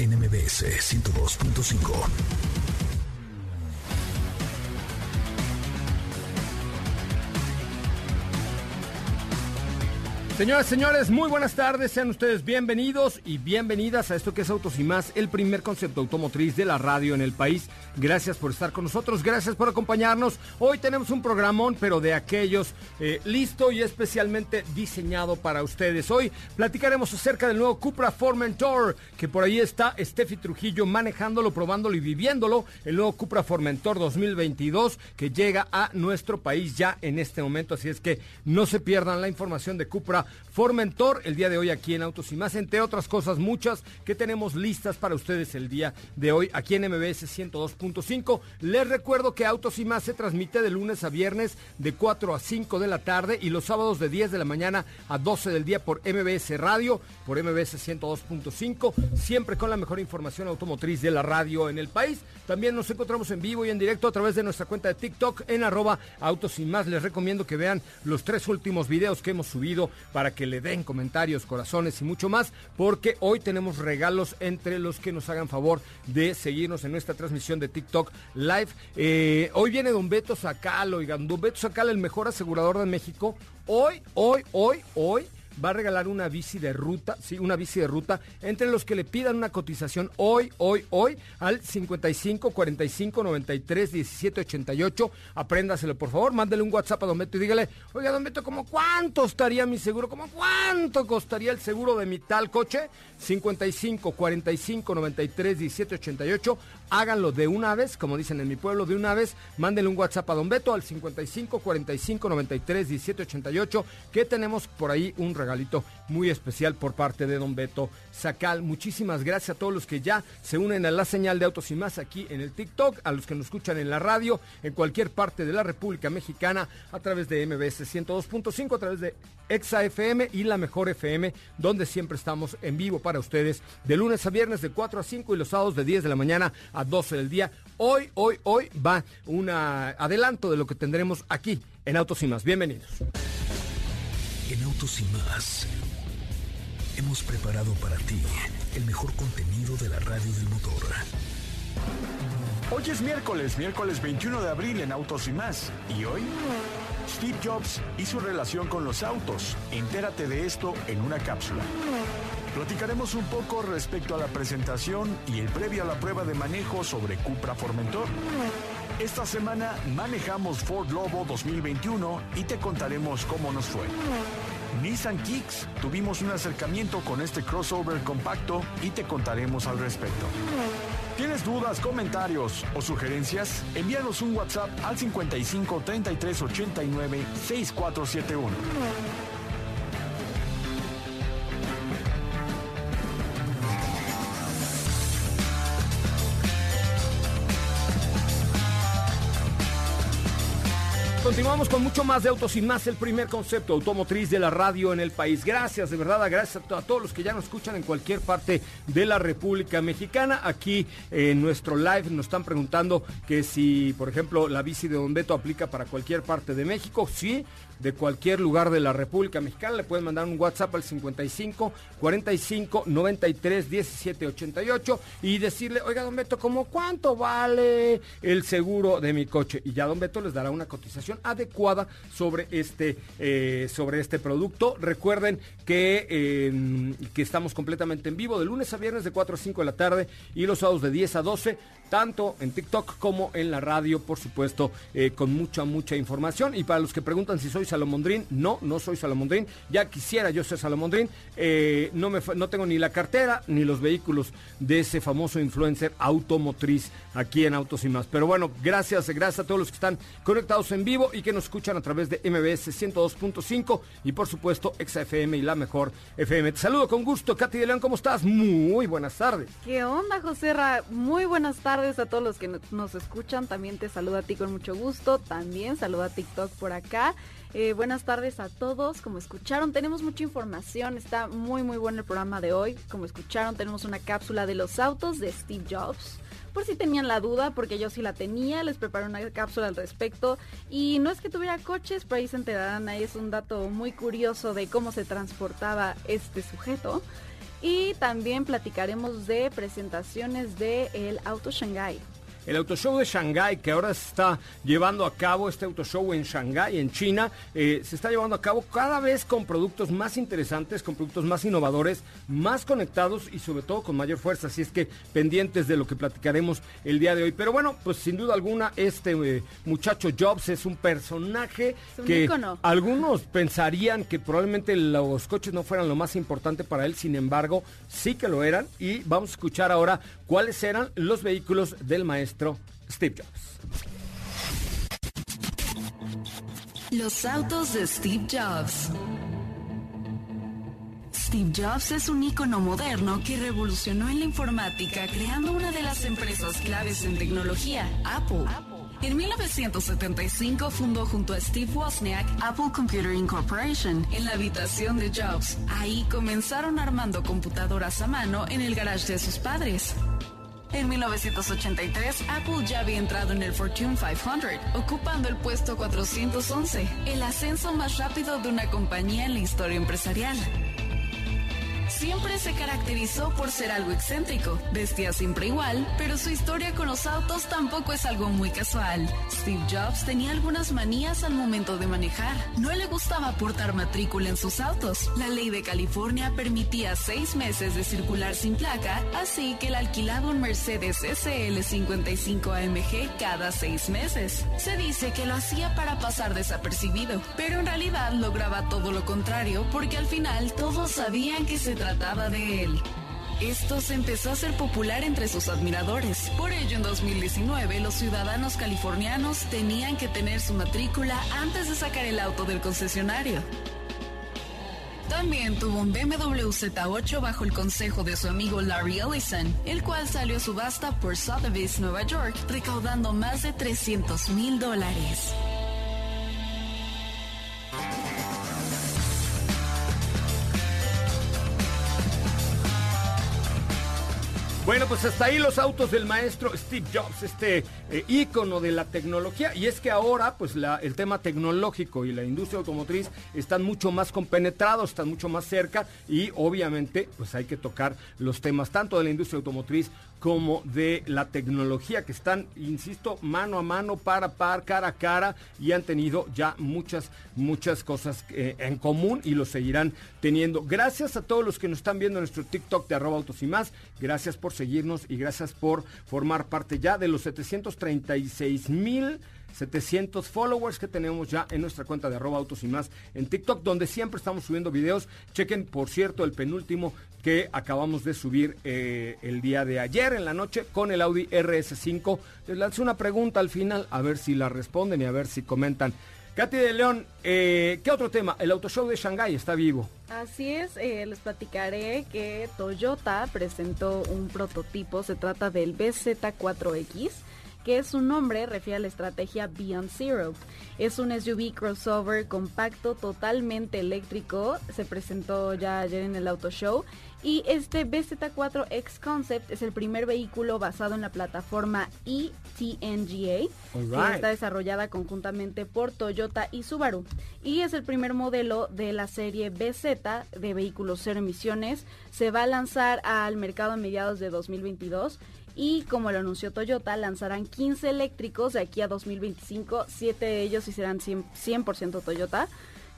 NMBS 102.5. Señoras, señores, muy buenas tardes. Sean ustedes bienvenidos y bienvenidas a esto que es Autos y más, el primer concepto automotriz de la radio en el país. Gracias por estar con nosotros, gracias por acompañarnos. Hoy tenemos un programón, pero de aquellos eh, listo y especialmente diseñado para ustedes. Hoy platicaremos acerca del nuevo Cupra Formentor, que por ahí está Steffi Trujillo manejándolo, probándolo y viviéndolo. El nuevo Cupra Formentor 2022 que llega a nuestro país ya en este momento. Así es que no se pierdan la información de Cupra Formentor el día de hoy aquí en Autos y más, entre otras cosas muchas que tenemos listas para ustedes el día de hoy aquí en MBS 102.5. Les recuerdo que Autos y más se transmite de lunes a viernes de 4 a 5 de la tarde y los sábados de 10 de la mañana a 12 del día por MBS Radio, por MBS 102.5, siempre con la mejor información automotriz de la radio en el país. También nos encontramos en vivo y en directo a través de nuestra cuenta de TikTok en arroba Autos y más. Les recomiendo que vean los tres últimos videos que hemos subido para que le den comentarios, corazones y mucho más, porque hoy tenemos regalos entre los que nos hagan favor de seguirnos en nuestra transmisión de TikTok Live. Eh, hoy viene Don Beto Sacal, oigan, Don Beto Sacal, el mejor asegurador de México. Hoy, hoy, hoy, hoy va a regalar una bici de ruta, sí, una bici de ruta, entre los que le pidan una cotización hoy, hoy, hoy, al 55 45 93 17 88. Apréndaselo, por favor, mándele un WhatsApp a Don Beto y dígale, oiga, Don Beto, ¿cómo cuánto estaría mi seguro? ¿Cómo cuánto costaría el seguro de mi tal coche? 55 45 93 17 88. Háganlo de una vez, como dicen en mi pueblo, de una vez. Mándenle un WhatsApp a Don Beto al 55 45 93 17 88, que tenemos por ahí un regalito muy especial por parte de Don Beto Sacal. Muchísimas gracias a todos los que ya se unen a la señal de Autos y más aquí en el TikTok, a los que nos escuchan en la radio, en cualquier parte de la República Mexicana, a través de MBS 102.5, a través de Exa FM y la Mejor FM, donde siempre estamos en vivo para ustedes de lunes a viernes de 4 a 5 y los sábados de 10 de la mañana 12 del día. Hoy, hoy, hoy va un adelanto de lo que tendremos aquí en Autos y más. Bienvenidos. En Autos y más hemos preparado para ti el mejor contenido de la radio del motor. Hoy es miércoles, miércoles 21 de abril en Autos y más. ¿Y hoy? Steve Jobs y su relación con los autos. Entérate de esto en una cápsula. Platicaremos un poco respecto a la presentación y el previo a la prueba de manejo sobre Cupra Formentor. Esta semana manejamos Ford Lobo 2021 y te contaremos cómo nos fue. Nissan Kicks, tuvimos un acercamiento con este crossover compacto y te contaremos al respecto. ¿Tienes dudas, comentarios o sugerencias? Envíanos un WhatsApp al 55 33 89 6471. Continuamos con mucho más de Autos y más, el primer concepto automotriz de la radio en el país. Gracias, de verdad, gracias a, todos los que ya nos escuchan en cualquier parte de la República Mexicana. Aquí en nuestro live nos están preguntando que si, por ejemplo, la bici de Don Beto aplica para cualquier parte de México. Sí, de cualquier lugar de la República Mexicana. Le pueden mandar un WhatsApp al 55 45 93 17 88 y decirle, oiga, don Beto, ¿cómo cuánto vale el seguro de mi coche? Y ya don Beto les dará una cotización adecuada sobre este, eh, sobre este producto. Recuerden que, eh, que estamos completamente en vivo de lunes a viernes de 4 a 5 de la tarde y los sábados de 10 a 12 tanto en TikTok como en la radio, por supuesto, eh, con mucha, mucha información. Y para los que preguntan si soy Salomondrín, no, no soy Salomondrín. Ya quisiera yo ser Salomondrín. Eh, no, me, no tengo ni la cartera ni los vehículos de ese famoso influencer automotriz aquí en Autos y más. Pero bueno, gracias, gracias a todos los que están conectados en vivo y que nos escuchan a través de MBS 102.5 y por supuesto XFM y la mejor FM. Te saludo con gusto, Katy de León, ¿cómo estás? Muy buenas tardes. ¿Qué onda, José Ra? Muy buenas tardes a todos los que nos escuchan. También te saluda a ti con mucho gusto. También saluda a TikTok por acá. Eh, buenas tardes a todos. Como escucharon, tenemos mucha información. Está muy, muy bueno el programa de hoy. Como escucharon, tenemos una cápsula de los autos de Steve Jobs. Por si tenían la duda, porque yo sí la tenía, les preparé una cápsula al respecto. Y no es que tuviera coches, pero ahí se enterarán. Ahí es un dato muy curioso de cómo se transportaba este sujeto. Y también platicaremos de presentaciones del el Auto Shanghai el Auto Show de Shanghai, que ahora se está llevando a cabo, este Auto Show en Shanghai, en China, eh, se está llevando a cabo cada vez con productos más interesantes, con productos más innovadores, más conectados y sobre todo con mayor fuerza. Así es que pendientes de lo que platicaremos el día de hoy. Pero bueno, pues sin duda alguna, este eh, muchacho Jobs es un personaje que algunos pensarían que probablemente los coches no fueran lo más importante para él, sin embargo, sí que lo eran. Y vamos a escuchar ahora cuáles eran los vehículos del maestro Steve Jobs. Los autos de Steve Jobs. Steve Jobs es un ícono moderno que revolucionó en la informática creando una de las empresas claves en tecnología, Apple. En 1975 fundó junto a Steve Wozniak Apple Computer Incorporation en la habitación de Jobs. Ahí comenzaron armando computadoras a mano en el garage de sus padres. En 1983, Apple ya había entrado en el Fortune 500, ocupando el puesto 411, el ascenso más rápido de una compañía en la historia empresarial. Siempre se caracterizó por ser algo excéntrico, vestía siempre igual, pero su historia con los autos tampoco es algo muy casual. Steve Jobs tenía algunas manías al momento de manejar. No le gustaba portar matrícula en sus autos. La ley de California permitía seis meses de circular sin placa, así que él alquilaba un Mercedes SL 55 AMG cada seis meses. Se dice que lo hacía para pasar desapercibido, pero en realidad lograba todo lo contrario porque al final todos sabían que se trataba Esto se empezó a ser popular entre sus admiradores. Por ello, en 2019, los ciudadanos californianos tenían que tener su matrícula antes de sacar el auto del concesionario. También tuvo un BMW Z8 bajo el consejo de su amigo Larry Ellison, el cual salió a subasta por Sotheby's, Nueva York, recaudando más de 300 mil dólares. Bueno, pues hasta ahí los autos del maestro Steve Jobs, este eh, ícono de la tecnología. Y es que ahora, pues el tema tecnológico y la industria automotriz están mucho más compenetrados, están mucho más cerca y obviamente, pues hay que tocar los temas tanto de la industria automotriz como de la tecnología que están, insisto, mano a mano, para par, cara a cara y han tenido ya muchas, muchas cosas eh, en común y lo seguirán teniendo. Gracias a todos los que nos están viendo en nuestro TikTok de arroba autos y más. Gracias por seguirnos y gracias por formar parte ya de los 736 mil 700 followers que tenemos ya en nuestra cuenta de arroba autos y más en TikTok, donde siempre estamos subiendo videos. Chequen, por cierto, el penúltimo que acabamos de subir eh, el día de ayer en la noche con el Audi RS5. Les lancé una pregunta al final, a ver si la responden y a ver si comentan. Katy de León, eh, ¿qué otro tema? El Auto Show de Shanghai está vivo. Así es, eh, les platicaré que Toyota presentó un prototipo, se trata del BZ4X que su nombre refiere a la estrategia Beyond Zero. Es un SUV crossover compacto totalmente eléctrico, se presentó ya ayer en el Auto Show Y este BZ4 X Concept es el primer vehículo basado en la plataforma eTNGA, que está desarrollada conjuntamente por Toyota y Subaru. Y es el primer modelo de la serie BZ de vehículos cero emisiones. Se va a lanzar al mercado a mediados de 2022 y como lo anunció Toyota, lanzarán 15 eléctricos de aquí a 2025, 7 de ellos y serán 100%, Toyota.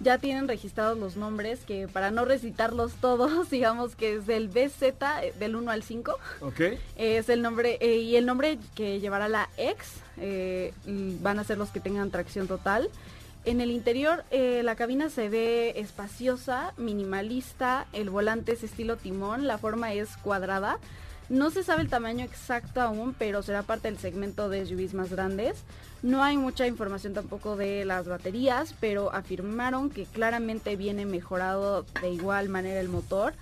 Ya tienen registrados los nombres que para no recitarlos todos, digamos que es del BZ eh, del 1 al 5. Ok. Es el nombre eh, y el nombre que llevará la X eh, van a ser los que tengan tracción total. En el interior la cabina se ve espaciosa, minimalista, el volante es estilo timón, la forma es cuadrada. No se sabe el tamaño exacto aún, pero será parte del segmento de SUVs más grandes. No hay mucha información tampoco de las baterías, pero afirmaron que claramente viene mejorado de igual manera el motor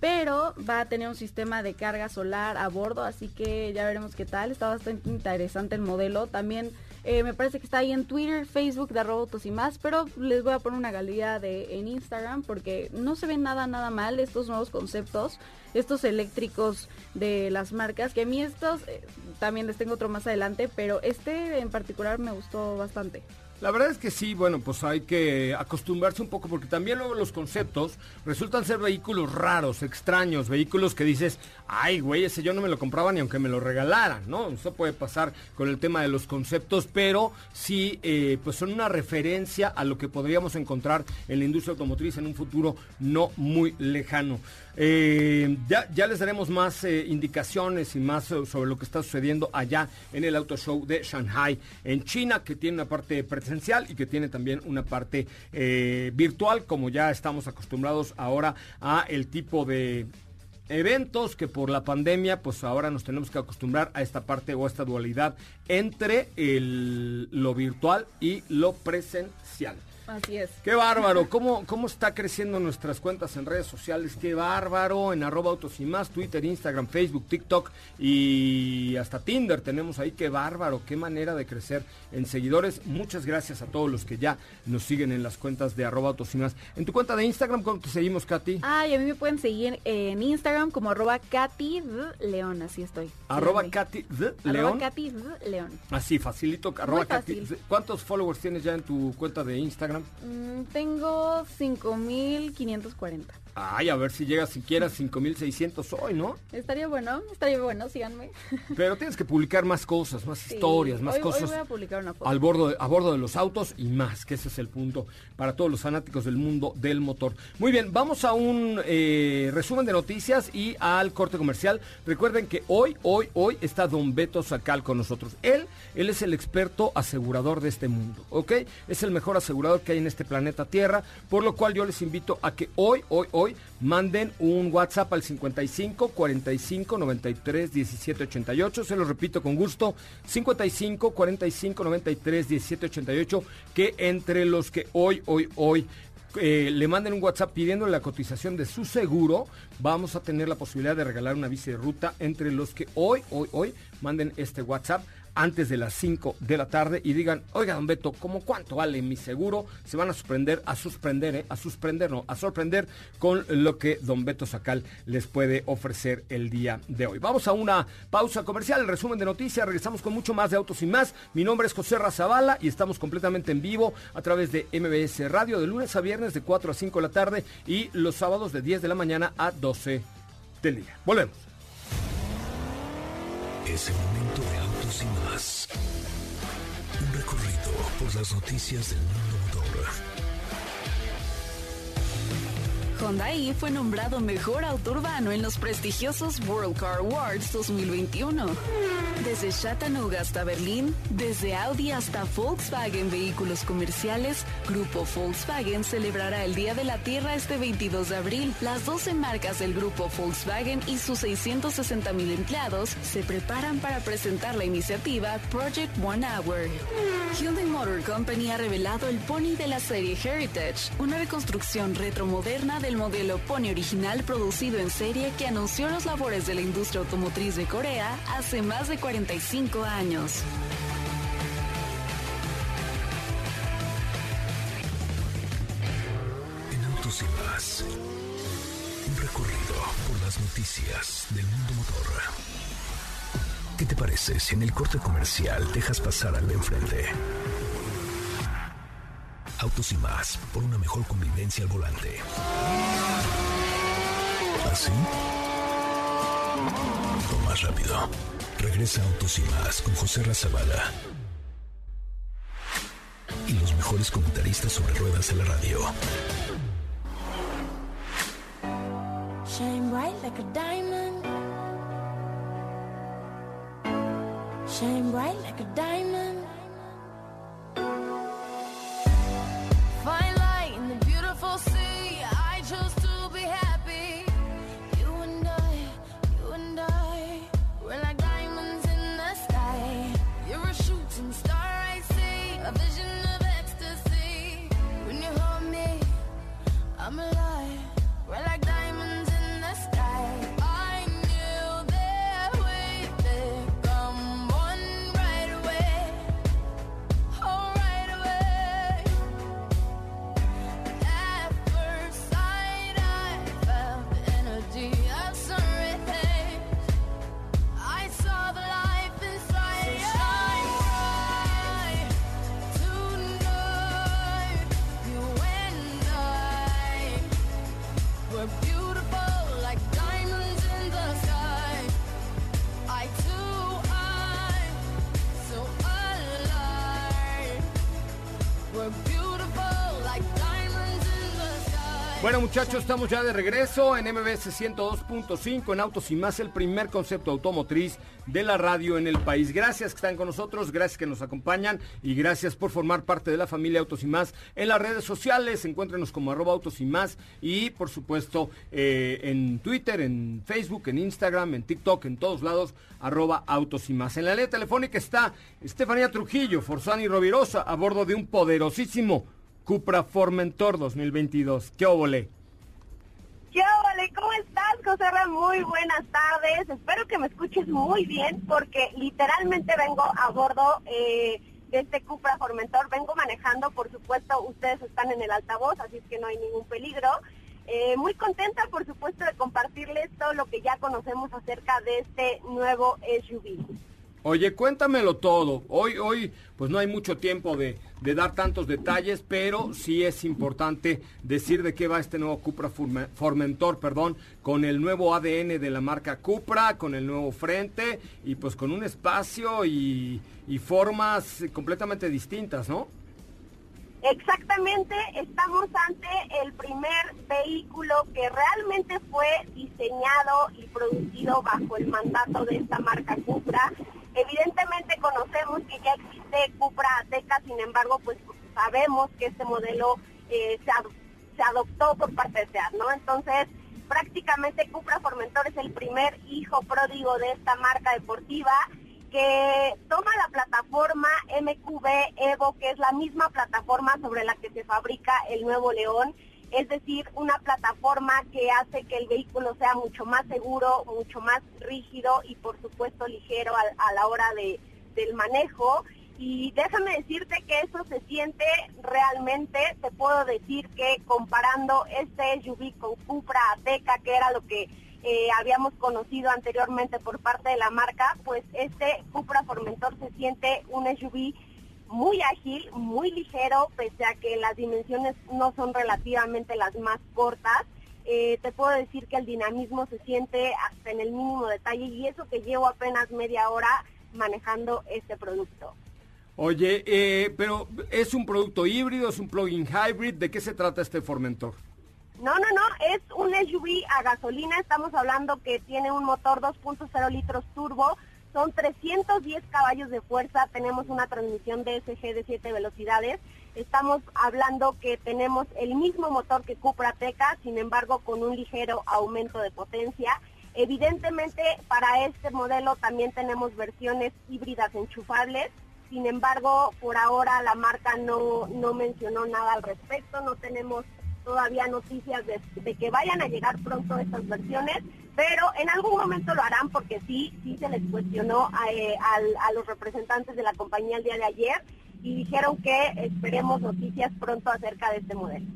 pero va a tener un sistema de carga solar a bordo, así que ya veremos qué tal. Está bastante interesante el modelo. También eh, me parece que está ahí en Twitter, Facebook de Robotos y más, pero les voy a poner una galería de, en Instagram porque no se ve nada, nada mal estos nuevos conceptos, estos eléctricos de las marcas, que a mí estos eh, también les tengo otro más adelante, pero este en particular me gustó bastante. La verdad es que sí, bueno, pues hay que acostumbrarse un poco porque también luego los conceptos resultan ser vehículos raros, extraños, vehículos que dices, ay, güey, ese yo no me lo compraba ni aunque me lo regalaran, ¿no? Eso puede pasar con el tema de los conceptos, pero sí, eh, pues son una referencia a lo que podríamos encontrar en la industria automotriz en un futuro no muy lejano. Eh, ya, les daremos más eh, indicaciones y más sobre lo que está sucediendo allá en el Auto Show de Shanghai, en China, que tiene una parte presencial y que tiene también una parte eh, virtual, como ya estamos acostumbrados ahora a el tipo de eventos que por la pandemia, pues ahora nos tenemos que acostumbrar a esta parte o a esta dualidad entre lo virtual y lo presencial. Así es. Qué bárbaro. ¿Cómo, ¿Cómo está creciendo nuestras cuentas en redes sociales? Qué bárbaro. En arroba autos y más, Twitter, Instagram, Facebook, TikTok y hasta Tinder tenemos ahí. Qué bárbaro. Qué manera de crecer en seguidores. Muchas gracias a todos los que ya nos siguen en las cuentas de arroba autos y más. En tu cuenta de Instagram, ¿cómo te seguimos, Katy? Ay, a mí me pueden seguir en Instagram como arroba Katy León. Así estoy. Arroba Katy León. Katy León. Así, facilito. Arroba Katy. ¿Cuántos followers tienes ya en tu cuenta de Instagram? Mm, tengo 5540. Ay, a ver si llega siquiera a 5600 hoy, ¿no? Estaría bueno, estaría bueno, síganme. Pero tienes que publicar más cosas, más historias, más cosas. Hoy voy a publicar una foto. Al bordo a bordo de los autos y más, que ese es el punto para todos los fanáticos del mundo del motor. Muy bien, vamos a un eh, resumen de noticias y al corte comercial. Recuerden que hoy, hoy, hoy está Don Beto Sacal con nosotros. Él, él es el experto asegurador de este mundo, ¿ok? Es el mejor asegurador que hay en este planeta Tierra, por lo cual yo les invito a que hoy, hoy, hoy manden un WhatsApp al 55 45 93 17 88. Se lo repito con gusto, 55 45 93 17 88, que entre los que hoy, hoy, hoy eh, le manden un WhatsApp pidiendo la cotización de su seguro, vamos a tener la posibilidad de regalar una bici de ruta entre los que hoy, hoy, hoy manden este WhatsApp antes de las 5 de la tarde y digan, oiga, don Beto, ¿cómo cuánto vale mi seguro? Se van a sorprender, a sorprender, ¿eh? a sorprender, no, a sorprender con lo que don Beto Sacal les puede ofrecer el día de hoy. Vamos a una pausa comercial, el resumen de noticias, regresamos con mucho más de Autos y Más. Mi nombre es José Razabala y estamos completamente en vivo a través de MBS Radio de lunes a viernes de 4 a 5 de la tarde y los sábados de 10 de la mañana a 12 del día. Volvemos. Autos y más. Un recorrido por las noticias del mundo Hyundai fue nombrado mejor auto urbano en los prestigiosos World Car Awards 2021. Desde Chattanooga hasta Berlín, desde Audi hasta Volkswagen Vehículos Comerciales, Grupo Volkswagen celebrará el Día de la Tierra este 22 de abril. Las 12 marcas del Grupo Volkswagen y sus 660 mil empleados se preparan para presentar la iniciativa Project One Hour. Hyundai Motor Company ha revelado el Pony de la serie Heritage, una reconstrucción retromoderna de el modelo Pony original producido en serie que anunció los labores de la industria automotriz de Corea hace más de 45 años. En Autos y Más, un recorrido por últimas noticias del mundo motor. ¿Qué te parece si en el corte comercial dejas pasar al de enfrente? Autos y más, por una mejor convivencia al volante. ¿Así? O más rápido. Regresa Autos y más con José Razabala. Y los mejores comentaristas sobre ruedas en la radio. Shine bright like a diamond. Shine bright like a diamond. Bueno muchachos, estamos ya de regreso en MBS 102.5 en Autos y Más, el primer concepto automotriz de la radio en el país. Gracias que están con nosotros, gracias que nos acompañan y gracias por formar parte de la familia Autos y Más en las redes sociales. Encuéntrenos como arroba Autos y Más y por supuesto eh, en Twitter, en Facebook, en Instagram, en TikTok, en todos lados, arroba Autos y Más. En la línea telefónica está Estefanía Trujillo, Forzani Rovirosa, a bordo de un poderosísimo Cupra Formentor 2022. ¿Qué óvole? ¿Qué ole? ¿Cómo estás, José Ra? Muy buenas tardes. Espero que me escuches muy bien porque literalmente vengo a bordo eh, de este Cupra Formentor. Vengo manejando, por supuesto, ustedes están en el altavoz, así es que no hay ningún peligro. Eh, muy contenta, por supuesto, de compartirles todo lo que ya conocemos acerca de este nuevo SUV. Oye, cuéntamelo todo. Hoy, hoy, pues no hay mucho tiempo de, dar tantos detalles, pero sí es importante decir de qué va este nuevo Cupra Forme- Formentor, perdón, con el nuevo ADN de la marca Cupra, con el nuevo frente y pues con un espacio y formas completamente distintas, ¿no? Exactamente, estamos ante el primer vehículo que realmente fue diseñado y producido bajo el mandato de esta marca Cupra. Evidentemente conocemos que ya existe Cupra Ateca, sin embargo, pues sabemos que este modelo eh, se, se adoptó por parte de SEAT, ¿no? Entonces, prácticamente Cupra Formentor es el primer hijo pródigo de esta marca deportiva que toma la plataforma MQB Evo, que es la misma plataforma sobre la que se fabrica el nuevo León, es decir, una plataforma que hace que el vehículo sea mucho más seguro, mucho más rígido y por supuesto ligero a, la hora de, del manejo. Y déjame decirte que eso se siente realmente, te puedo decir que comparando este SUV con Cupra Ateca, que era lo que eh, habíamos conocido anteriormente por parte de la marca, pues este Cupra Formentor se siente un SUV muy ágil, muy ligero, pese a que las dimensiones no son relativamente las más cortas. Eh, te puedo decir que el dinamismo se siente hasta en el mínimo detalle y eso que llevo apenas media hora manejando este producto. Oye, eh, pero ¿es un producto híbrido, es un plug-in hybrid? ¿De qué se trata este Formentor? No, no, no, es un SUV a gasolina, estamos hablando que tiene un motor 2.0 litros turbo, son 310 caballos de fuerza, tenemos una transmisión DSG de 7 velocidades, estamos hablando que tenemos el mismo motor que Cupra Teca, sin embargo con un ligero aumento de potencia. Evidentemente para este modelo también tenemos versiones híbridas enchufables, sin embargo por ahora la marca no, no mencionó nada al respecto, no tenemos todavía noticias de, de que vayan a llegar pronto estas versiones, pero en algún momento lo harán porque sí, sí se les cuestionó a, eh, a los representantes de la compañía el día de ayer y dijeron que esperemos noticias pronto acerca de este modelo.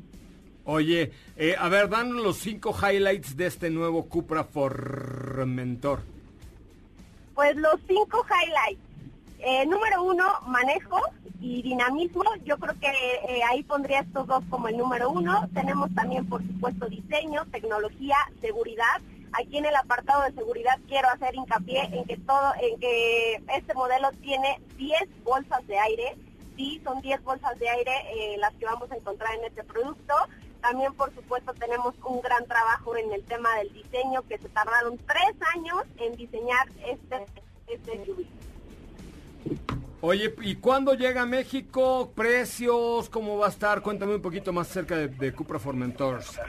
Oye, eh, a ver, dan los cinco highlights de este nuevo Cupra Formentor. Pues los cinco highlights. Eh, número uno, manejo y dinamismo. Yo creo que eh, ahí pondría estos dos como el número uno. Tenemos también, por supuesto, diseño, tecnología, seguridad. Aquí en el apartado de seguridad quiero hacer hincapié en que todo, en que este modelo tiene 10 bolsas de aire. Sí, son 10 bolsas de aire eh, las que vamos a encontrar en este producto. También, por supuesto, tenemos un gran trabajo en el tema del diseño, que se tardaron tres años en diseñar este, este. Oye, ¿y cuándo llega a México? ¿Precios? ¿Cómo va a estar? Cuéntame un poquito más cerca de, de Cupra Formentors.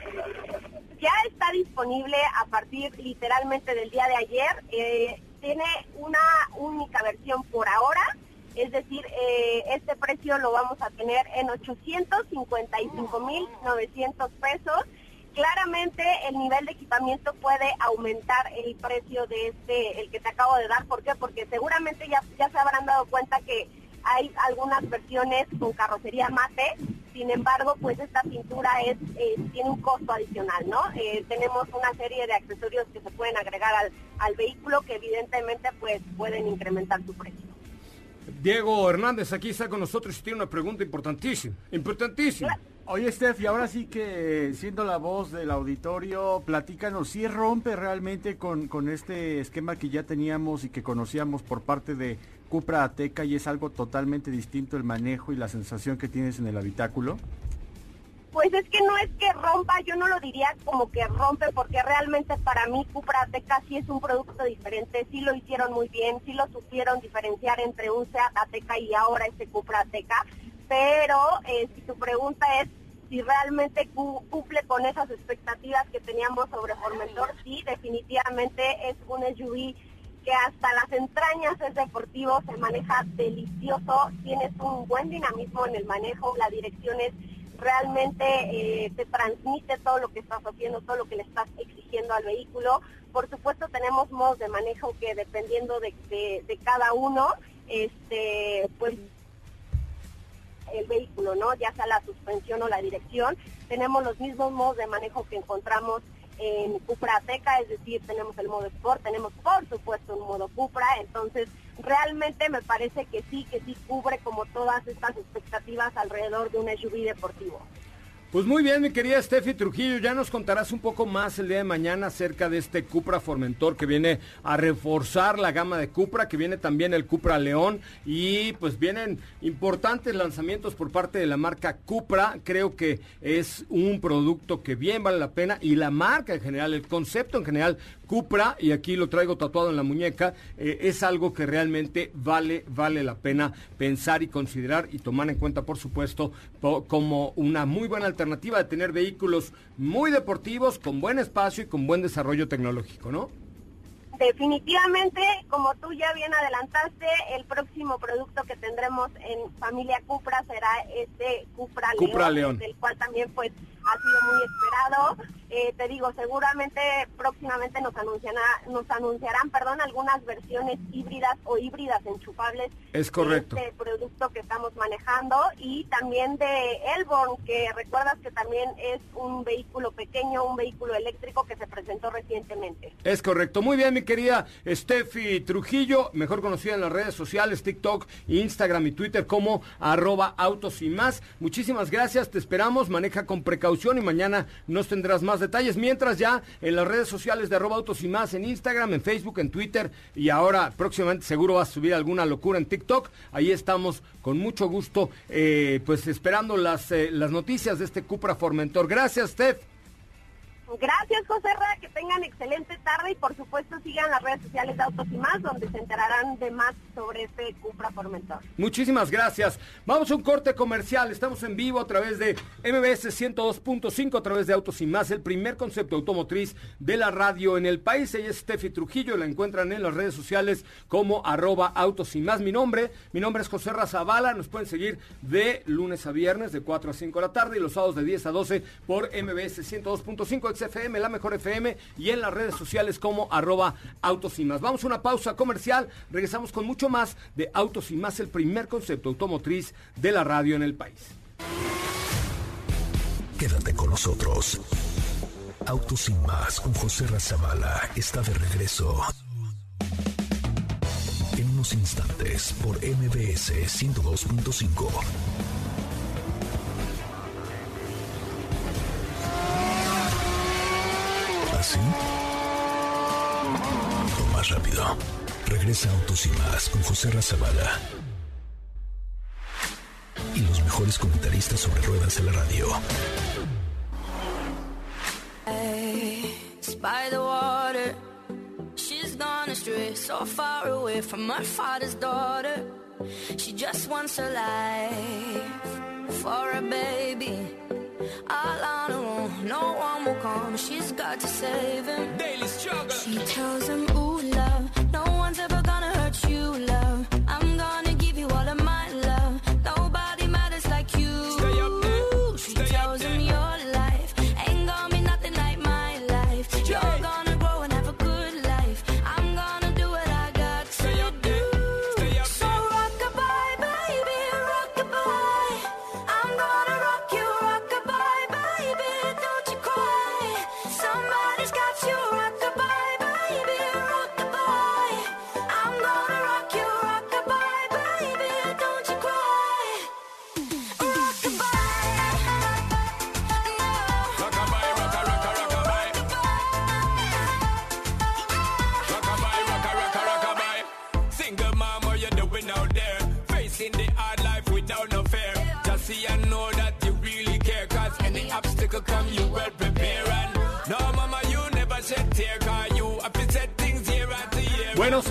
Ya está disponible a partir literalmente del día de ayer. Eh, tiene una única versión por ahora, es decir, eh, este precio lo vamos a tener en 855.900 pesos. Claramente el nivel de equipamiento puede aumentar el precio de este, el que te acabo de dar. ¿Por qué? Porque seguramente ya, ya se habrán dado cuenta que hay algunas versiones con carrocería mate, sin embargo, pues esta pintura es eh, tiene un costo adicional, ¿no? Eh, tenemos una serie de accesorios que se pueden agregar al, al vehículo que evidentemente pues pueden incrementar su precio. Diego Hernández aquí está con nosotros y tiene una pregunta importantísima, importantísima. Oye, Steph, y ahora sí que siendo la voz del auditorio, platícanos, si rompe realmente con, con este esquema que ya teníamos y que conocíamos por parte de Cupra Ateca y es algo totalmente distinto el manejo y la sensación que tienes en el habitáculo? Pues es que no es que rompa, yo no lo diría como que rompe, porque realmente para mí Cupra Ateca sí es un producto diferente, sí lo hicieron muy bien, sí lo supieron diferenciar entre un Seat Ateca y ahora este Cupra Ateca, pero eh, si tu pregunta es si realmente cu- cumple con esas expectativas que teníamos sobre Formentor, sí, definitivamente es un SUV que hasta las entrañas es deportivo, se maneja delicioso, tienes un buen dinamismo en el manejo, la dirección es realmente eh, te transmite todo lo que estás haciendo, todo lo que le estás exigiendo al vehículo. Por supuesto tenemos modos de manejo que dependiendo de, de- de cada uno, este, pues el vehículo, ¿no? Ya sea la suspensión o la dirección. Tenemos los mismos modos de manejo que encontramos en Cupra Ateca, es decir, tenemos el modo Sport, tenemos por supuesto un modo Cupra, entonces realmente me parece que sí, que sí cubre como todas estas expectativas alrededor de un SUV deportivo. Pues muy bien, mi querida Steffi Trujillo, ya nos contarás un poco más el día de mañana acerca de este Cupra Formentor que viene a reforzar la gama de Cupra, que viene también el Cupra León y pues vienen importantes lanzamientos por parte de la marca Cupra. Creo que es un producto que bien vale la pena y la marca en general, el concepto en general Cupra, y aquí lo traigo tatuado en la muñeca, eh, es algo que realmente vale, vale la pena pensar y considerar y tomar en cuenta, por supuesto, po- como una muy buena alternativa de tener vehículos muy deportivos, con buen espacio y con buen desarrollo tecnológico, ¿no? Definitivamente, como tú ya bien adelantaste, el próximo producto que tendremos en familia Cupra será este Cupra, Cupra León. del cual también pues ha sido muy esperado. Eh, te digo, seguramente próximamente nos anunciará, nos anunciarán, perdón, algunas versiones híbridas o híbridas enchufables Es correcto. de este producto que estamos manejando y también de Elborn, que recuerdas que también es un vehículo pequeño, un vehículo eléctrico que se presentó recientemente. Es correcto. Muy bien, mi querida Steffi Trujillo, mejor conocida en las redes sociales, TikTok, Instagram y Twitter como arroba autos y más. Muchísimas gracias, te esperamos, maneja con precaución y mañana nos tendrás más detalles. Mientras ya en las redes sociales de arroba autos y más, en Instagram, en Facebook, en Twitter y ahora próximamente seguro vas a subir alguna locura en TikTok. Ahí estamos con mucho gusto, eh, pues esperando las, eh, las noticias de este Cupra Formentor. Gracias, Steph. Gracias, José Ra, que tengan excelente tarde y por supuesto sigan las redes sociales de Autos y Más, donde se enterarán de más sobre este Cupra Formentor. Muchísimas gracias. Vamos a un corte comercial. Estamos en vivo a través de MBS 102.5, a través de Autos y Más, el primer concepto automotriz de la radio en el país. Ella es Steffi Trujillo, la encuentran en las redes sociales como arroba Autos y Más. Mi nombre, mi nombre es José Razabala. Nos pueden seguir de lunes a viernes de 4 a 5 de la tarde y los sábados de 10 a 12 por MBS 102.5 XFM, la mejor FM y en las redes sociales como arroba Autos y Más. Vamos a una pausa comercial. Regresamos con mucho más de Autos y Más, el primer concepto automotriz de la radio en el país. Quédate con nosotros. Autos sin más con José Razabala está de regreso. En unos instantes por MBS 102.5. ¿Así? Más rápido. Regresa Autos y más con José Razabala. Y los mejores comentaristas sobre ruedas de la radio. by the water. She's gone astray, so far away from her father's daughter. She just wants a life for a baby. All on her no one will come. She's got to save him. Daily struggle. She tells him,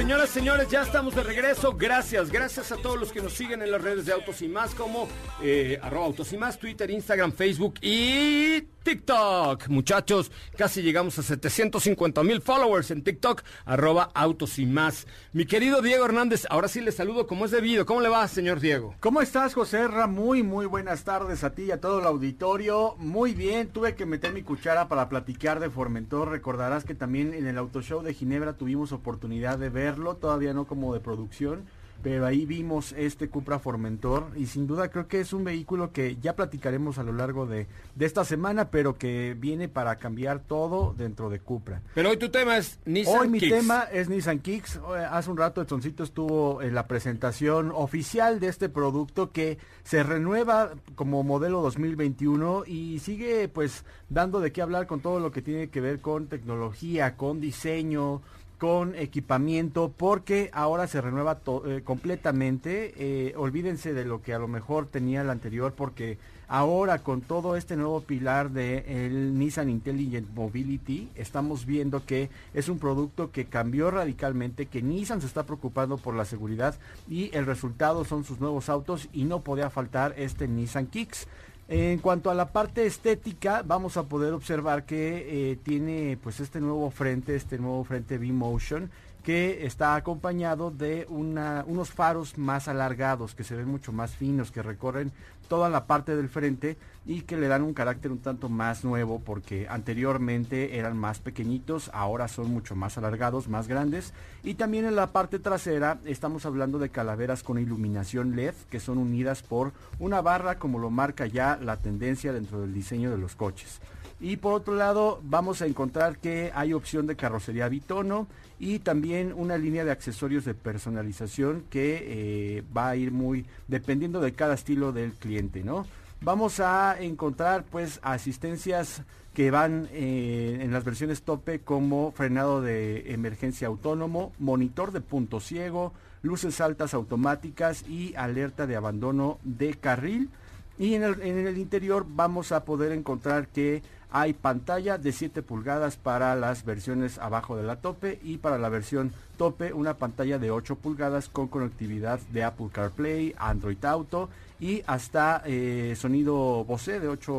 señoras, señores, ya estamos de regreso. Gracias, gracias a todos los que nos siguen en las redes de Autos y Más, como eh, arroba Autos y Más, Twitter, Instagram, Facebook y TikTok. Muchachos, casi llegamos a 750 mil followers en TikTok, arroba Autos y Más. Mi querido Diego Hernández, ahora sí le saludo como es debido. ¿Cómo le va, señor Diego? ¿Cómo estás, José Ra? Muy, muy buenas tardes a ti y a todo el auditorio. Muy bien, tuve que meter mi cuchara para platicar de Formentor. Recordarás que también en el Auto Show de Ginebra tuvimos oportunidad de verlo, todavía no como de producción, pero ahí vimos este Cupra Formentor y sin duda creo que es un vehículo que ya platicaremos a lo largo de, de esta semana, pero que viene para cambiar todo dentro de Cupra. Pero hoy tu tema es Nissan Hoy mi Kicks. tema es Nissan Kicks. Eh, Hace un rato Edsoncito estuvo en la presentación oficial de este producto que se renueva como modelo 2021 y sigue pues dando de qué hablar con todo lo que tiene que ver con tecnología, con diseño, con equipamiento, porque ahora se renueva eh, completamente. Eh, olvídense de lo que a lo mejor tenía el anterior, porque ahora con todo este nuevo pilar de el Nissan Intelligent Mobility, estamos viendo que es un producto que cambió radicalmente, que Nissan se está preocupando por la seguridad y el resultado son sus nuevos autos y no podía faltar este Nissan Kicks. En cuanto a la parte estética, vamos a poder observar que eh, tiene pues este nuevo frente, este nuevo frente V-Motion, que está acompañado de unos faros más alargados, que se ven mucho más finos, que recorren toda la parte del frente y que le dan un carácter un tanto más nuevo, porque anteriormente eran más pequeñitos, ahora son mucho más alargados, más grandes. Y también en la parte trasera estamos hablando de calaveras con iluminación LED, que son unidas por una barra, como lo marca ya la tendencia dentro del diseño de los coches. Y por otro lado, vamos a encontrar que hay opción de carrocería bitono y también una línea de accesorios de personalización que eh, va a ir muy dependiendo de cada estilo del cliente, ¿no? Vamos a encontrar pues asistencias que van eh, en las versiones tope como frenado de emergencia autónomo, monitor de punto ciego, luces altas automáticas y alerta de abandono de carril. Y en el, en el interior vamos a poder encontrar que hay pantalla de 7 pulgadas para las versiones abajo de la tope y para la versión tope una pantalla de 8 pulgadas con conectividad de Apple CarPlay, Android Auto y hasta eh, sonido Bose de 8,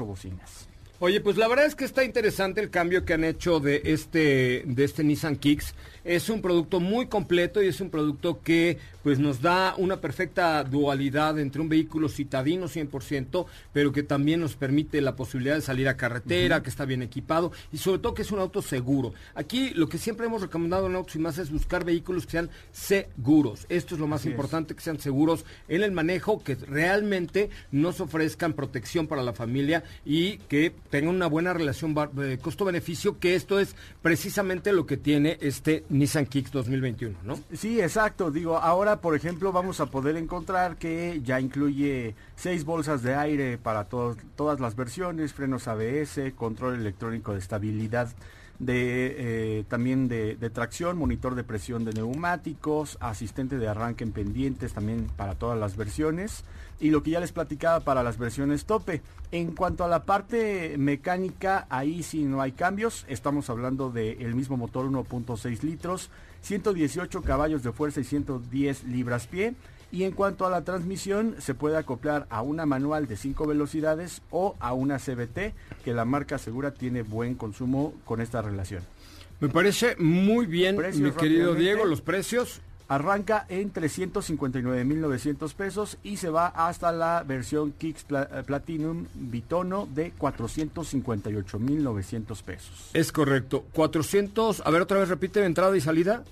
bocinas. Oye, pues la verdad es que está interesante el cambio que han hecho de este, de este Nissan Kicks. Es un producto muy completo y es un producto que pues nos da una perfecta dualidad entre un vehículo citadino 100%, pero que también nos permite la posibilidad de salir a carretera, que está bien equipado y sobre todo que es un auto seguro. Aquí lo que siempre hemos recomendado en Autos y Más es buscar vehículos que sean seguros. Esto es lo más Así es. importante, que sean seguros en el manejo, que realmente nos ofrezcan protección para la familia y que tengan una buena relación eh, costo-beneficio, que esto es precisamente lo que tiene este Nissan Kicks 2021, ¿no? Sí, exacto. Digo, ahora, por ejemplo, vamos a poder encontrar que ya incluye seis bolsas de aire para todas las versiones, frenos ABS, control electrónico de estabilidad, eh, también de tracción, monitor de presión de neumáticos, asistente de arranque en pendientes también para todas las versiones y lo que ya les platicaba para las versiones tope. En cuanto a la parte mecánica, ahí sí no hay cambios. Estamos hablando del mismo motor 1.6 litros, 118 caballos de fuerza y 110 libras pie. Y en cuanto a la transmisión, se puede acoplar a una manual de 5 velocidades o a una CBT, que la marca segura tiene buen consumo con esta relación. Me parece muy bien, Precios mi querido. Diego, los precios. Arranca en 359.900 pesos y se va hasta la versión Kicks eh, Platinum Bitono de 458.900 pesos. Es correcto. 400, a ver otra vez, repite entrada y salida.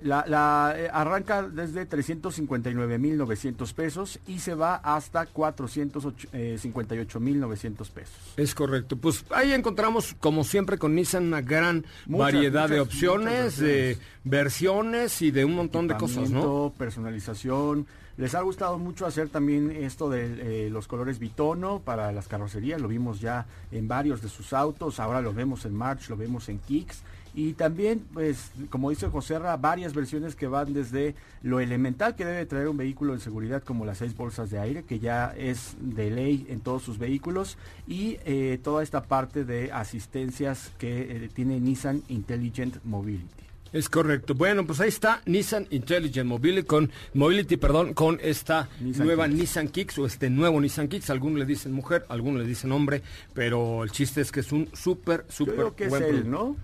La, la, eh, arranca desde 359.900 pesos y se va hasta 458.900 pesos. Es correcto. Pues ahí encontramos, como siempre, con Nissan una gran Muchas, variedad de opciones, de versiones. y de un montón de cosas, ¿no? Personalización. Les ha gustado mucho hacer también esto de eh, los colores bitono para las carrocerías. Lo vimos ya en varios de sus autos. Ahora lo vemos en March, lo vemos en Kicks. Y también, pues, como dice José Ra, varias versiones que van desde lo elemental que debe traer un vehículo de seguridad, como las seis bolsas de aire, que ya es de ley en todos sus vehículos, y eh, toda esta parte de asistencias que eh, tiene Nissan Intelligent Mobility. Es correcto. Bueno, pues ahí está Nissan Intelligent Mobility con Mobility, perdón, con esta Nissan nueva Kicks. Nissan Kicks o este nuevo Nissan Kicks. Algunos le dicen mujer, algunos le dicen hombre, pero el chiste es que es un súper, súper que es buen él. ¿no?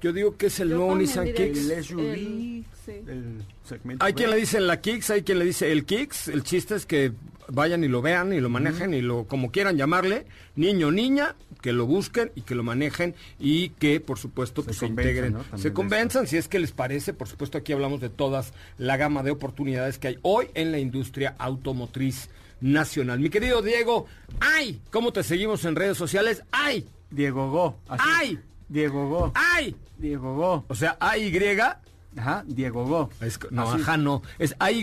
Yo digo que es el Yo nuevo Nissan diré Kicks. El SUV, El- sí. el segmento Hay B. quien le dice la Kicks, hay quien le dice el Kicks. El chiste es que vayan y lo vean y lo manejen y lo como quieran llamarle, niño o niña, que lo busquen y que lo manejen y que por supuesto Se pues, se convenzan, integren, se convenzan si es que les parece. Por supuesto aquí hablamos de todas la gama de oportunidades que hay hoy en la industria automotriz nacional. Mi querido Diego, ¡ay! ¿Cómo te seguimos en redes sociales? ¡ay! Diego Go. así. ¡Ay! Diego Go. ¡ay! Diego Go. O sea, AY. Ajá, Diego Go. Es, no, Así. ajá, no. Es AY.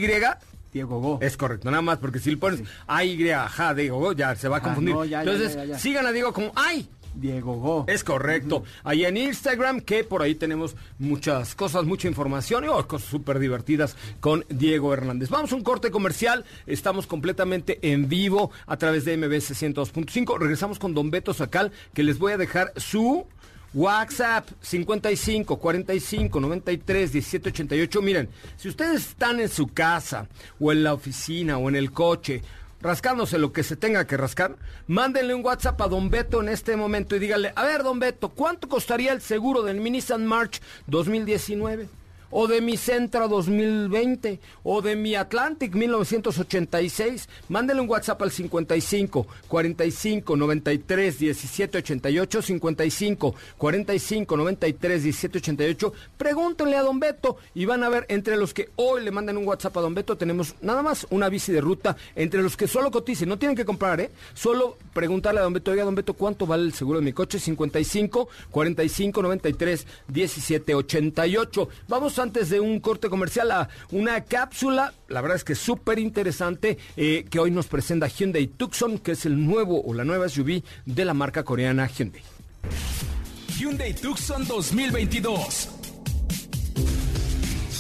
Diego Go. Es correcto, nada más, porque si le pones Sí. AY, ajá, Diego, ya se va a Ajá, confundir. no, ya, Entonces, ya, ya, ya. sigan a Diego como ¡ay! Diego Go. Es correcto. Ahí en Instagram, que por ahí tenemos muchas cosas, mucha información y oh, cosas súper divertidas con Diego Hernández. Vamos a un corte comercial. Estamos completamente en vivo a través de MBS 102.5. Regresamos con Don Beto Sacal, que les voy a dejar su WhatsApp 55 45 93 17 88. Miren, si ustedes están en su casa o en la oficina o en el coche rascándose lo que se tenga que rascar, mándenle un WhatsApp a Don Beto en este momento y díganle, a ver Don Beto, ¿cuánto costaría el seguro del Mini Nissan March 2019? O de mi Sentra 2020, o de mi Atlantic 1986. Mándenle un WhatsApp al 55 45 93 17 88, 55 45 93 17 88. Pregúntenle a Don Beto y van a ver entre los que hoy le mandan un WhatsApp a Don Beto, tenemos nada más una bici de ruta. Entre los que solo coticen, no tienen que comprar, ¿eh? Solo preguntarle a Don Beto, oiga, Don Beto, ¿cuánto vale el seguro de mi coche? 55 45 93 17 88. Vamos antes de un corte comercial a una cápsula, la verdad es que súper interesante, eh, que hoy nos presenta Hyundai Tucson, que es el nuevo o la nueva SUV de la marca coreana Hyundai. Hyundai Tucson 2022.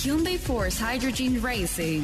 Hyundai Force Hydrogen Racing.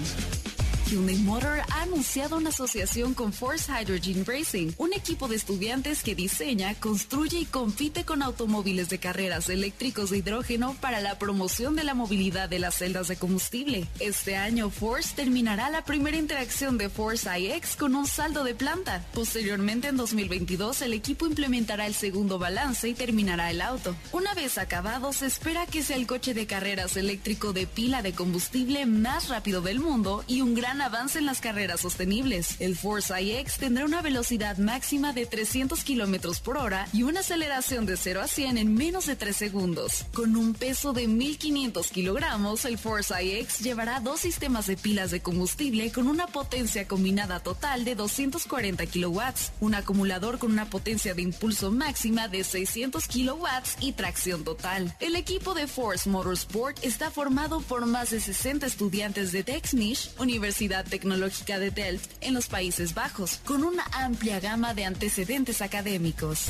Hyundai Motor ha anunciado una asociación con Force Hydrogen Racing, un equipo de estudiantes que diseña, construye y compite con automóviles de carreras eléctricos de hidrógeno para la promoción de la movilidad de las celdas de combustible. Este año Force terminará la primera interacción de Force IX con un saldo de planta. Posteriormente en 2022 el equipo implementará el segundo balance y terminará el auto. Una vez acabado se espera que sea el coche de carreras eléctrico de pila de combustible más rápido del mundo y un gran avance en las carreras sostenibles. El Force IX tendrá una velocidad máxima de 300 kilómetros por hora y una aceleración de 0 a 100 en menos de 3 segundos. Con un peso de 1500 kilogramos, el Force IX llevará dos sistemas de pilas de combustible con una potencia combinada total de 240 kilowatts, un acumulador con una potencia de impulso máxima de 600 kilowatts y tracción total. El equipo de Force Motorsport está formado por más de 60 estudiantes de Technisch, Universidad Tecnológica de Delft, en los Países Bajos, con una amplia gama de antecedentes académicos.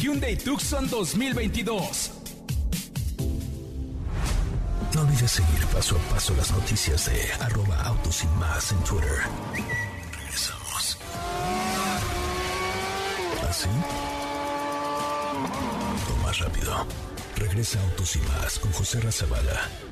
Hyundai Tucson 2022. No olvides seguir paso a paso las noticias de arroba autos y más en Twitter. Regresamos. ¿Así? O más rápido. Regresa Autos y más con José Razabala.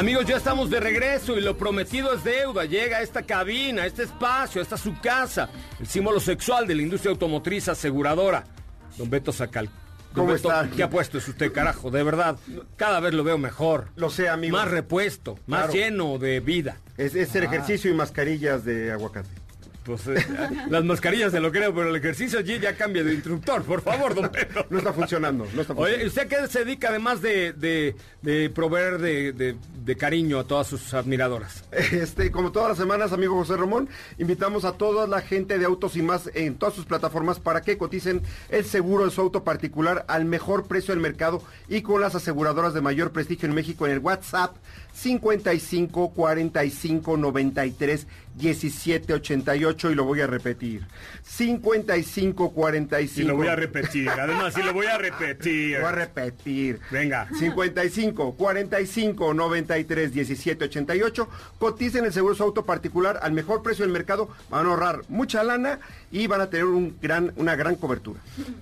Amigos, ya estamos de regreso y lo prometido es deuda. Llega a esta cabina, a este espacio, esta su casa, el símbolo sexual de la industria automotriz aseguradora. Don Beto Sacal. Don ¿Cómo Beto, está? ¿Qué apuesto es usted, carajo? De verdad, cada vez lo veo mejor. Lo sé, amigo. Más repuesto, más Claro. lleno de vida. Es, es el Ah. ejercicio y mascarillas de aguacate. Pues eh, las mascarillas se lo creo, pero el ejercicio allí ya cambia de instructor, por favor, don Beto. No está funcionando, no está Oye, funcionando. ¿usted qué se dedica además de, de, de proveer de, de- de cariño a todas sus admiradoras? Este, como todas las semanas, amigo José Ramón, invitamos a toda la gente de Autos y más en todas sus plataformas para que coticen el seguro de su auto particular al mejor precio del mercado y con las aseguradoras de mayor prestigio en México en el WhatsApp 55 45 93 17 88 y lo voy a repetir. 55 45 Y lo voy a repetir, además, sí lo voy a repetir. Voy a repetir. Venga. 55 45 93 17 88. Coticen el seguro de su auto particular al mejor precio del mercado. Van a ahorrar mucha lana y van a tener un gran, una gran cobertura.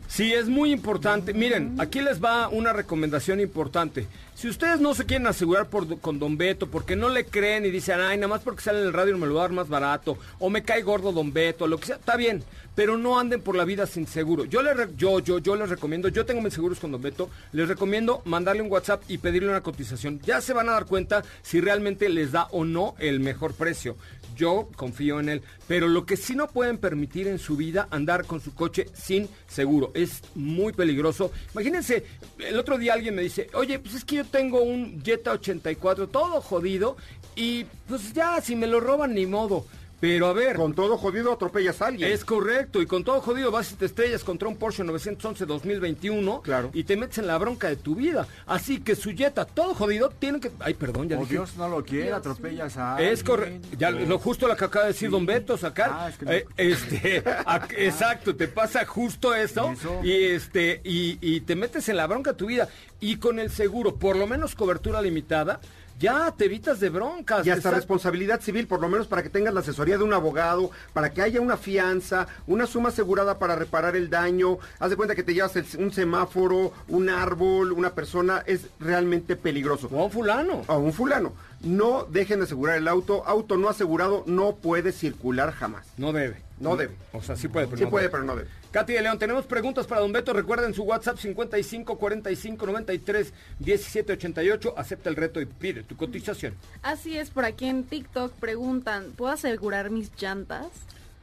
Sí, es muy importante. Miren, aquí les va una recomendación importante. Si ustedes no se quieren asegurar por, con Don Beto, porque no le creen y dicen, ay, nada más porque sale en el radio me lo va a dar más barato, o me cae gordo Don Beto, lo que sea, está bien, pero no anden por la vida sin seguro. Yo, re- yo, yo, yo les recomiendo, yo tengo mis seguros con Don Beto, les recomiendo mandarle un WhatsApp y pedirle una cotización. Ya se van a dar cuenta si realmente les da o no el mejor precio. Yo confío en él, pero lo que sí no pueden permitir en su vida andar con su coche sin seguro. Es muy peligroso. Imagínense, el otro día alguien me dice, oye, pues es que yo tengo un Jetta 84 todo jodido y pues ya, si me lo roban ni modo. Pero a ver. Con todo jodido atropellas a alguien. Es correcto, y con todo jodido vas y te estrellas contra un Porsche 911 2021 Claro. y te metes en la bronca de tu vida. Así que su Jetta, todo jodido, tiene que... Ay, perdón, ya O dije. Dios no lo quiere, atropellas a Es alguien. correcto. Ya lo justo lo que acaba de decir Don Beto sacar. Ah, es que no- Eh, este, ac- exacto, te pasa justo eso, Eso. y este y, y te metes en la bronca de tu vida y con el seguro, por lo menos cobertura limitada. Ya te evitas de broncas. Y hasta responsabilidad civil, por lo menos para que tengas la asesoría de un abogado, para que haya una fianza, una suma asegurada para reparar el daño. Haz de cuenta que te llevas el- un semáforo, un árbol, una persona, es realmente peligroso. O a un fulano. A un fulano. No dejen de asegurar el auto. Auto no asegurado no puede circular jamás. No debe. No debe. O sea, sí puede, pero Sí no puede, debe. pero no debe. Katy de León, tenemos preguntas para Don Beto. Recuerden su WhatsApp 55 45 93 17 88. Acepta el reto y pide tu cotización. Así es, por aquí en TikTok preguntan, ¿puedo asegurar mis llantas?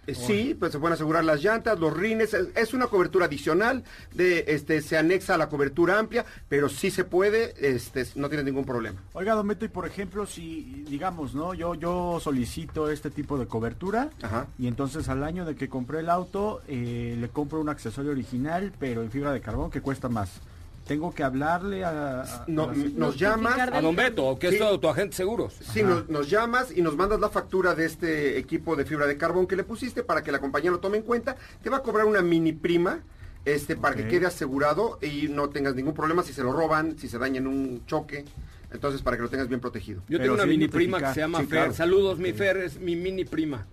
Eh, Sí, pues se pueden asegurar las llantas, los rines, es, es una cobertura adicional, de este se anexa a la cobertura amplia, pero sí se puede, este no tiene ningún problema. Oiga, Don Beto, y por ejemplo, si, digamos, ¿no? Yo, yo solicito este tipo de cobertura Ajá. y entonces al año de que compré el auto, eh, le compro un accesorio original, pero en fibra de carbón que cuesta más. Tengo que hablarle a... a- No, a la- nos llamas, A Don Beto, que es todo tu agente seguros. Sí, nos, nos llamas y nos mandas la factura de este equipo de fibra de carbón que le pusiste para que la compañía lo tome en cuenta. Te va a cobrar una mini prima este, para que quede asegurado y no tengas ningún problema si se lo roban, si se daña en un choque. Entonces, para que lo tengas bien protegido. Yo Pero tengo una sí mini prima que se llama Sí, Fer. claro. Saludos, mi Fer, es mi mini prima.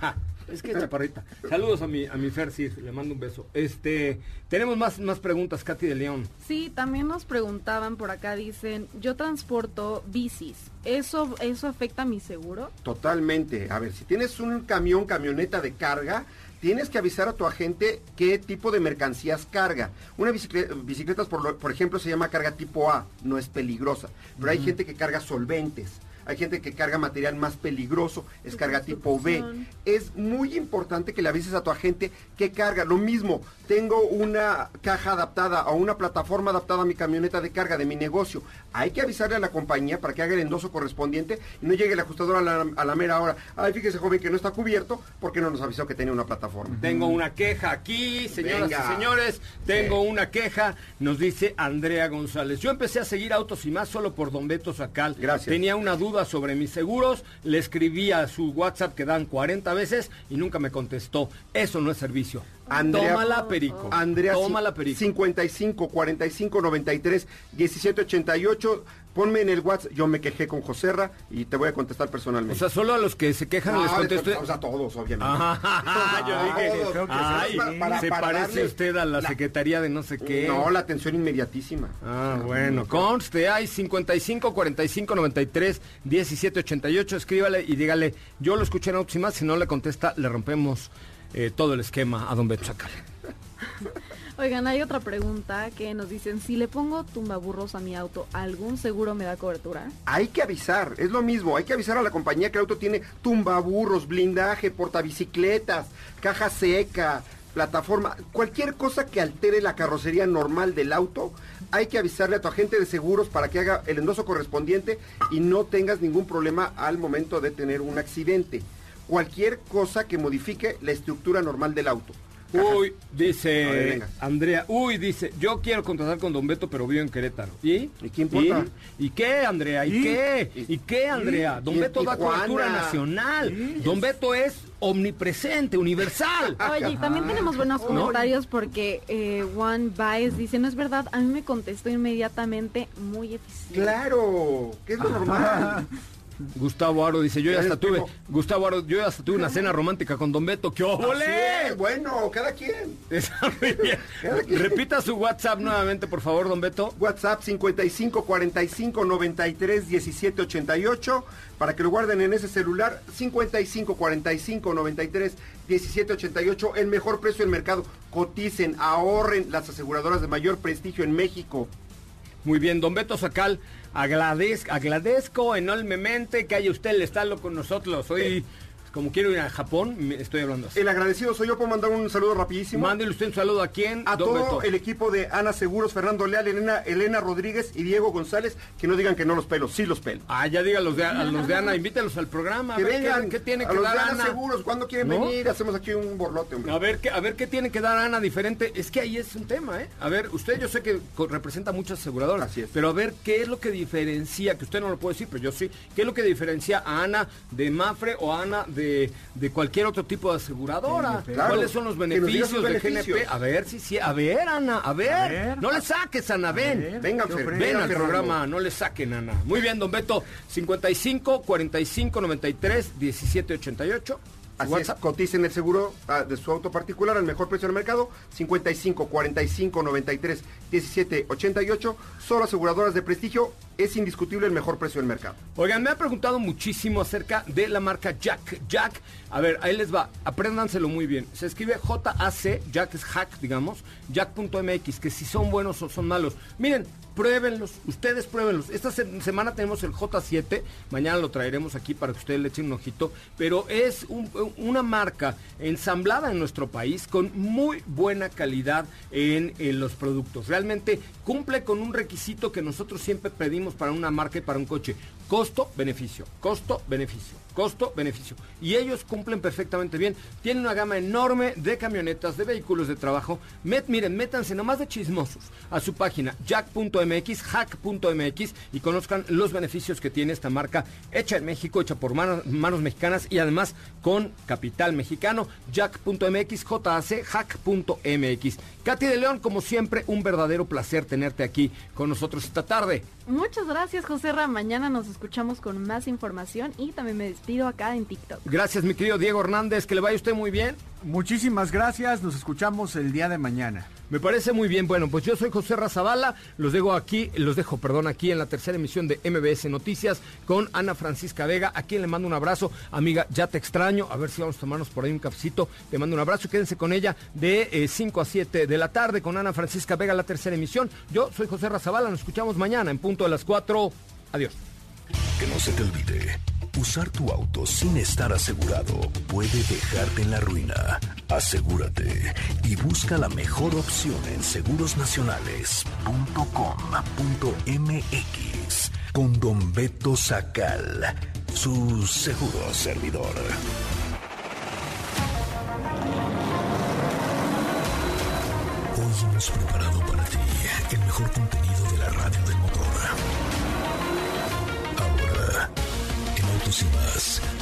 Ja, es que es chaparrita. Saludos a mi, a mi Fer, sí, le mando un beso. Este, tenemos más, más preguntas, Katy de León. Sí, también nos preguntaban por acá, dicen, yo transporto bicis, ¿eso, eso afecta a mi seguro? Totalmente. A ver, si tienes un camión, camioneta de carga, tienes que avisar a tu agente qué tipo de mercancías carga. Una bicicleta, bicicletas, por, lo- por ejemplo, se llama carga tipo A, no es peligrosa. Pero hay gente que carga solventes. Hay gente que carga material más peligroso, es carga tipo B. Es muy importante que le avises a tu agente qué carga. Lo mismo, tengo una caja adaptada o una plataforma adaptada a mi camioneta de carga de mi negocio. Hay que avisarle a la compañía para que haga el endoso correspondiente y no llegue el ajustador a la, a la mera hora. Ay, fíjese joven que no está cubierto porque no nos avisó que tenía una plataforma. Tengo una queja aquí, señoras Venga. y señores. Tengo una queja, nos dice Andrea González. Yo empecé a seguir Autos y más solo por Don Beto Sacal. Gracias. Tenía una duda sobre mis seguros, le escribí a su WhatsApp que dan 40 veces y nunca me contestó. Eso no es servicio. Andrea- Tómala, Perico. Andrea, Tómala, Perico. 55 45 93 17 88. Ponme en el WhatsApp. Yo me quejé con Joserra y te voy a contestar O personalmente. sea, solo a los que se quejan No, les contesto. o sea, a todos, obviamente. Ajá, yo dije, Todos. creo que ay. Para- para- se para parece darle usted a la, la- Secretaría de no sé qué. No, la atención inmediatísima. Ah, bueno, conste, hay 55 45 93 17 88, escríbale y dígale, yo lo escuché en Autos y más, si no le contesta, le rompemos eh, todo el esquema a Don Beto Sacal. Oigan, hay otra pregunta que nos dicen, si le pongo tumbaburros a mi auto, ¿algún seguro me da cobertura? Hay que avisar, es lo mismo, hay que avisar a la compañía que el auto tiene tumbaburros, blindaje, portabicicletas, caja seca, plataforma, cualquier cosa que altere la carrocería normal del auto, hay que avisarle a tu agente de seguros para que haga el endoso correspondiente y no tengas ningún problema al momento de tener un accidente. Cualquier cosa que modifique la estructura normal del auto. Uy, ver, dice. Andrea, uy, dice, yo quiero contratar con Don Beto, pero vivo en Querétaro. ¿Y? ¿Y qué importa? ¿Y, ¿Y qué, Andrea? ¿Y, ¿Y? qué? ¿Y qué, Andrea? Don ¿Y en Beto da cobertura nacional. Don Beto es omnipresente, universal. Oye, y también tenemos buenos comentarios porque eh, Juan Baez dice, no es verdad, a mí me contestó inmediatamente, muy eficiente. Claro, que es lo normal. Gustavo Aro dice, yo ya hasta tuve. Gustavo Aro, yo ya hasta tuve una cena romántica con Don Beto. ¡Qué óvole! bueno, cada quien. Cada quien. Repita su WhatsApp nuevamente, por favor, Don Beto. WhatsApp 55 45 93 17 88 para que lo guarden en ese celular 55 45 93 17 88 el mejor precio del mercado coticen ahorren las aseguradoras de mayor prestigio en México Muy bien, Don Beto Sacal, agradez- agradezco enormemente que haya usted el estarlo con nosotros. Hoy, como quiero ir a Japón, me estoy hablando así. el agradecido soy yo puedo mandar un saludo rapidísimo Mándele usted un saludo a quién, a todo Beto. el equipo de Ana Seguros, Fernando Leal, Elena, Elena Rodríguez y Diego González, que no digan que no los pelos, sí los pelos. Ah, ya diga a los de, a los de Ana, invítelos al programa. Que vengan, ¿Qué, tiene a que los dar de Ana Ana? Seguros, ¿cuándo quieren ¿No? venir? Hacemos aquí un borlote, hombre. A ver, qué, a ver qué tiene que dar Ana diferente. Es que ahí es un tema, ¿eh? A ver, usted yo sé que representa muchas aseguradoras. Así es. Pero a ver, ¿qué es lo que diferencia? Que usted no lo puede decir, pero yo sí. ¿Qué es lo que diferencia a Ana de Mafre o a Ana de de, de cualquier otro tipo de aseguradora. GNP. ¿Cuáles Claro, son los nos diga beneficios de beneficios. GNP? A ver, sí, sí, a ver, Ana, a ver. A ver. no le saques, Ana, ven. Venga. Ven al programa, no le saquen, Ana. Muy bien, don Beto. 55 45 93 17 88. Así WhatsApp. es, coticen el seguro ah, de su auto particular al mejor precio del mercado, 55 45 93 17 88. Solo aseguradoras de prestigio, es indiscutible el mejor precio del mercado. Oigan, me han preguntado muchísimo acerca de la marca Jack. Jack, a ver, ahí les va, apréndanselo muy bien. Se escribe J-A-C, Jack es hack, digamos, Jack.mx, que si son buenos o son malos. Miren, pruébenlos, ustedes pruébenlos. Esta se- semana tenemos el J7, mañana lo traeremos aquí para que ustedes le echen un ojito, pero es un- una marca ensamblada en nuestro país con muy buena calidad en los productos. Realmente cumple con un requisito que nosotros siempre pedimos para una marca y para un coche. Costo, beneficio, costo, beneficio, costo, beneficio. Y ellos cumplen perfectamente bien. Tienen una gama enorme de camionetas, de vehículos de trabajo. Met, miren, métanse nomás de chismosos a su página jack.mx, hack.mx y conozcan los beneficios que tiene esta marca hecha en México, hecha por manos, manos mexicanas y además con capital mexicano. Jack.mx, JAC, hack.mx. Katy de León, como siempre, un verdadero placer tenerte aquí con nosotros esta tarde. Muchas gracias, José Ra. Mañana nos escuchamos con más información y también me despido acá en TikTok. Gracias, mi querido Diego Hernández, que le vaya usted muy bien. Muchísimas gracias, nos escuchamos el día de mañana. Me parece muy bien. Bueno, pues yo soy José Razabala. Los dejo aquí, los dejo, perdón, aquí en la tercera emisión de MBS Noticias con Ana Francisca Vega, a quien le mando un abrazo. Amiga, ya te extraño. A ver si vamos a tomarnos por ahí un cafecito. Te mando un abrazo. Quédense con ella de 5 a 7 de la tarde con Ana Francisca Vega, la tercera emisión. Yo soy José Razabala. Nos escuchamos mañana en punto de las 4. Adiós. Que no se te olvide, usar tu auto sin estar asegurado puede dejarte en la ruina. Asegúrate y busca la mejor opción en segurosnacionales.com.mx con Don Beto Sacal, su seguro servidor. Hoy hemos preparado para ti el mejor